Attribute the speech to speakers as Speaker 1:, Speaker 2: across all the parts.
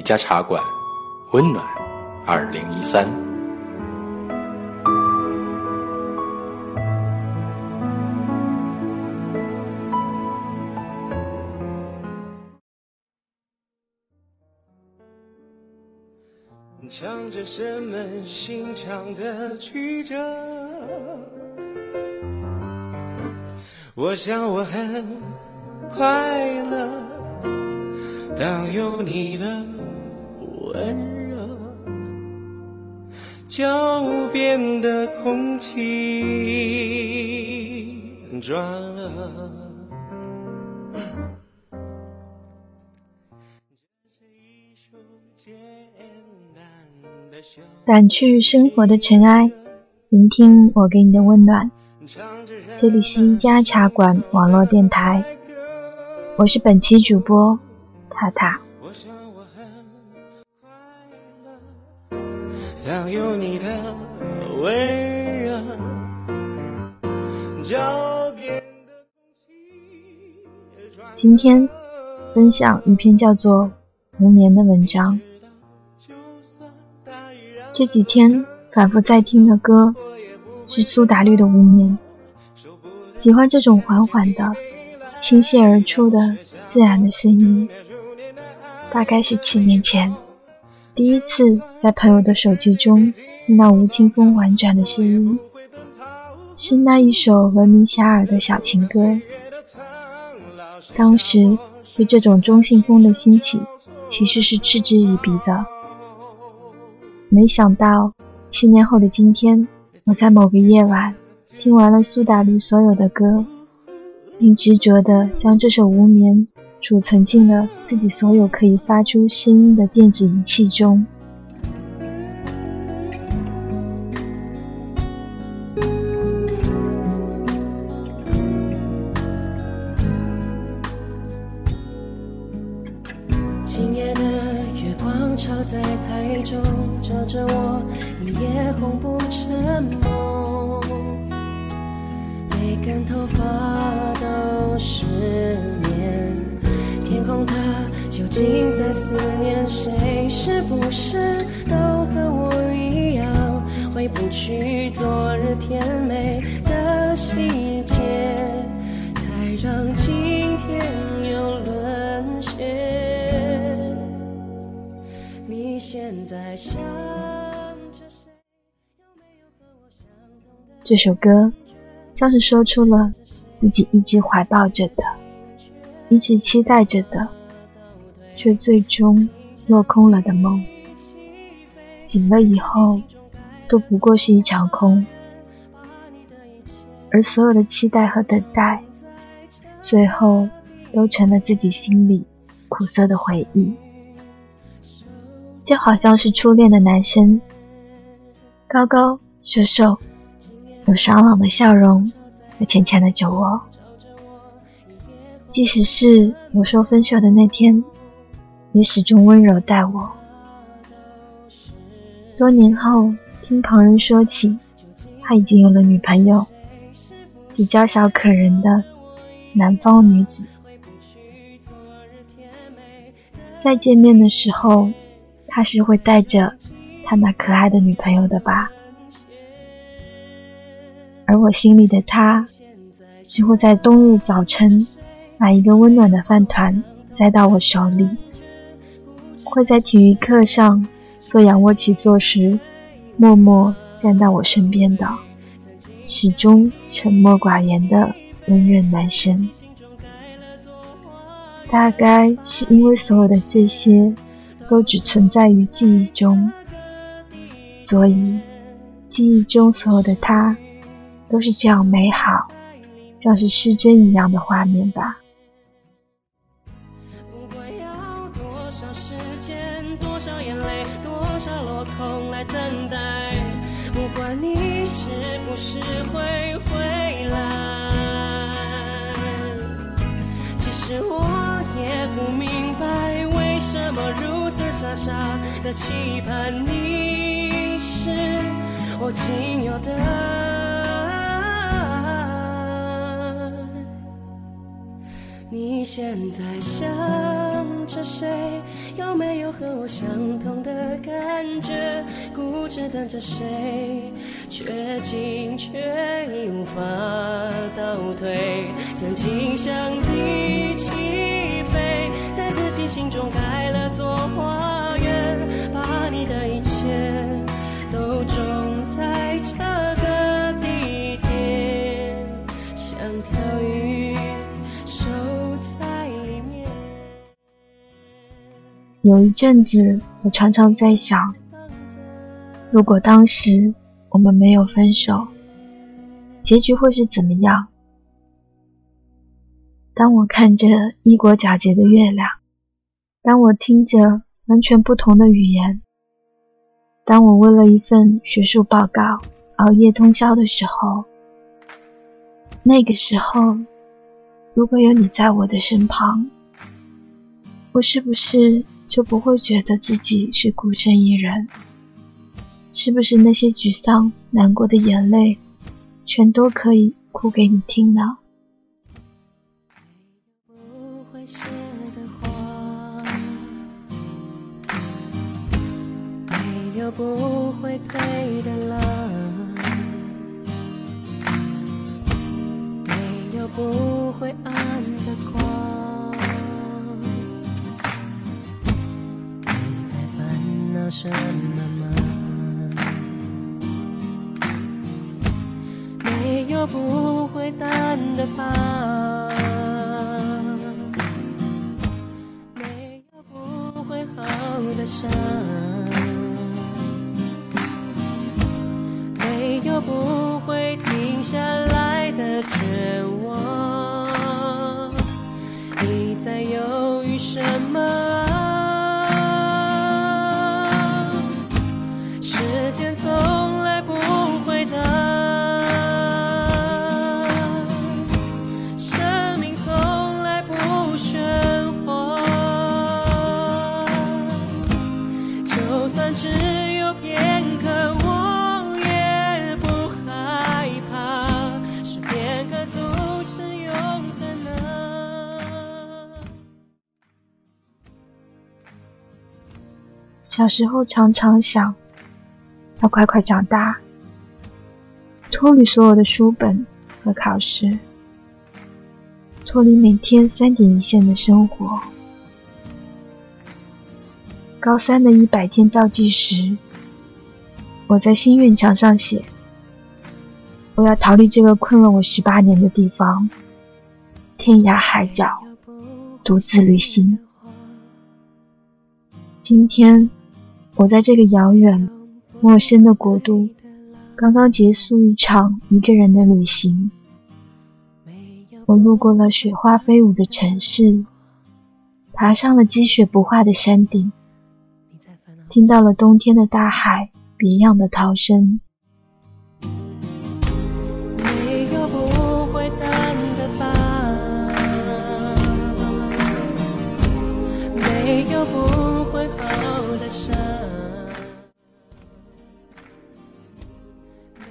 Speaker 1: 一家茶馆，温暖二零一三。
Speaker 2: 唱着生们心肠的曲折，我想我很快乐。当有你的温热，就变得空气转了。
Speaker 3: 掸去生活的尘埃，聆听我给你的温暖。这里是一家茶馆网络电台，我是本期主播。塔塔。有你的今天分享一篇叫做《无眠》的文章。这几天反复在听的歌是苏打绿的《无眠》，喜欢这种缓缓的、倾泻而出的自然的声音。大概是七年前，第一次在朋友的手机中听到吴青峰婉转的声音，是那一首闻名遐迩的小情歌。当时对这种中性风的兴起，其实是嗤之以鼻的。没想到七年后的今天，我在某个夜晚听完了苏打绿所有的歌，并执着地将这首《无眠》。储存进了自己所有可以发出声音的电子仪器中。
Speaker 4: 心在思念谁？是不是都和我一样，回不去昨日甜美的细节，才让今天又沦陷？你现在想着谁？
Speaker 3: 有没有和我像这首歌像是说出了自己一直怀抱着的，一直期待着的。却最终落空了的梦，醒了以后都不过是一场空，而所有的期待和等待，最后都成了自己心里苦涩的回忆。就好像是初恋的男生，高高瘦瘦，有爽朗的笑容和浅浅的酒窝，即使是我说分手的那天。也始终温柔待我。多年后，听旁人说起，他已经有了女朋友，是娇小可人的南方女子。再见面的时候，他是会带着他那可爱的女朋友的吧？而我心里的他，似乎在冬日早晨，把一个温暖的饭团塞到我手里。会在体育课上做仰卧起坐时，默默站到我身边的，始终沉默寡言的温润男生。大概是因为所有的这些都只存在于记忆中，所以记忆中所有的他都是这样美好，像是失真一样的画面吧。
Speaker 4: 傻傻的期盼你是我仅有的。你现在想着谁？有没有和我相同的感觉？固执等着谁？却进却已无法倒退。曾经想
Speaker 3: 有一阵子，我常常在想，如果当时我们没有分手，结局会是怎么样？当我看着异国皎洁的月亮，当我听着完全不同的语言，当我为了一份学术报告熬夜通宵的时候，那个时候，如果有你在我的身旁，我是不是？就不会觉得自己是孤身一人，是不是那些沮丧、难过的眼泪，全都可以哭给你听呢？
Speaker 4: 没有不会退的什么吗？没有不会淡的疤，没有不会好的伤，
Speaker 3: 小时候常常想，要快快长大，脱离所有的书本和考试，脱离每天三点一线的生活。高三的一百天倒计时，我在心愿墙上写：我要逃离这个困了我十八年的地方，天涯海角，独自旅行。今天。我在这个遥远、陌生的国度，刚刚结束一场一个人的旅行。我路过了雪花飞舞的城市，爬上了积雪不化的山顶，听到了冬天的大海别样的涛声。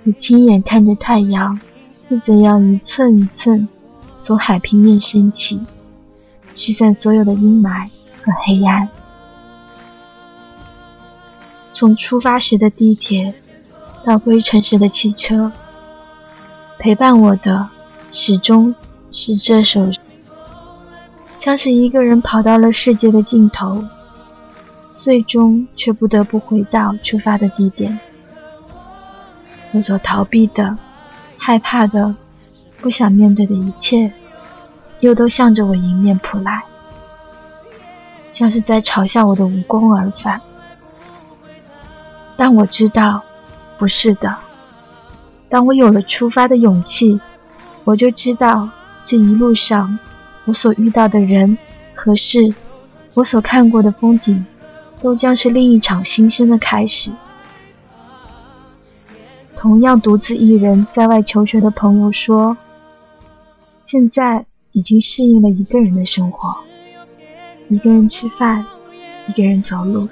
Speaker 3: 你亲眼看着太阳是怎样一寸一寸从海平面升起，驱散所有的阴霾和黑暗。从出发时的地铁到归程时的汽车，陪伴我的始终是这首，像是一个人跑到了世界的尽头，最终却不得不回到出发的地点。我所逃避的、害怕的、不想面对的一切，又都向着我迎面扑来，像是在嘲笑我的无功而返。但我知道，不是的。当我有了出发的勇气，我就知道这一路上我所遇到的人和事，我所看过的风景，都将是另一场新生的开始。同样独自一人在外求学的朋友说：“现在已经适应了一个人的生活，一个人吃饭，一个人走路，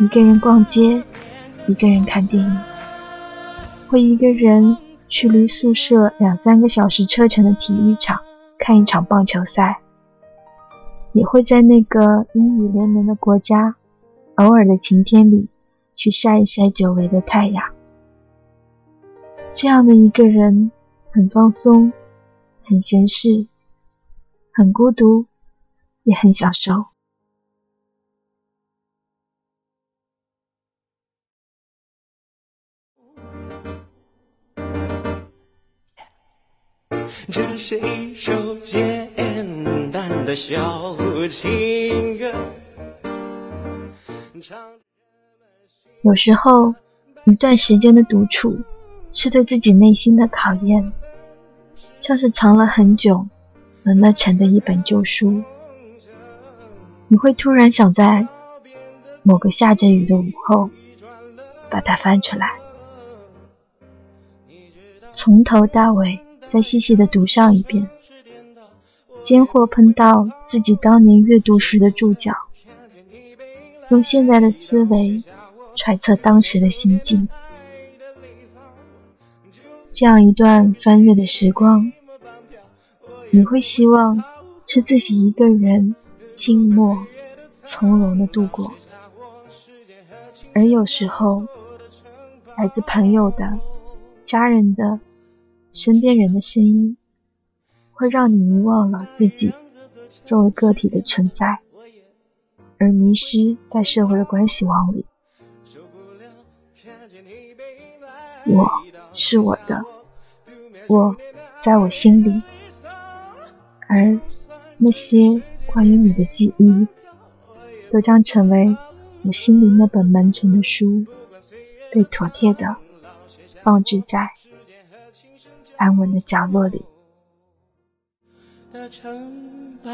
Speaker 3: 一个人逛街，一个人看电影，会一个人去离宿舍两三个小时车程的体育场看一场棒球赛，也会在那个阴雨连绵的国家，偶尔的晴天里去晒一晒久违的太阳。这样的一个人，很放松，很闲适，很孤独，也很享受。
Speaker 2: 这是一首简单的小情歌。
Speaker 3: 有时候，一段时间的独处是对自己内心的考验，像是藏了很久、闷了沉的一本旧书，你会突然想在某个下着雨的午后把它翻出来，从头到尾。再细细的读上一遍，间或碰到自己当年阅读时的注脚，用现在的思维揣测当时的心境。这样一段翻阅的时光，你会希望是自己一个人静默从容的度过，而有时候来自朋友的、家人的。身边人的声音，会让你遗忘了自己作为个体的存在，而迷失在社会的关系网里。我是我的，我在我心里，而那些关于你的记忆，都将成为我心里那本门城的书，被妥帖的放置在。安稳的角落里。
Speaker 2: 的城堡。